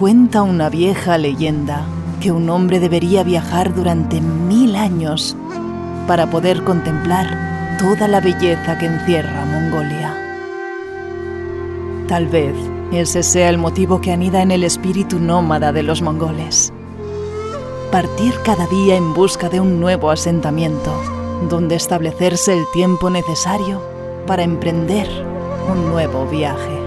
Cuenta una vieja leyenda que un hombre debería viajar durante mil años para poder contemplar toda la belleza que encierra Mongolia. Tal vez ese sea el motivo que anida en el espíritu nómada de los mongoles. Partir cada día en busca de un nuevo asentamiento, donde establecerse el tiempo necesario para emprender un nuevo viaje.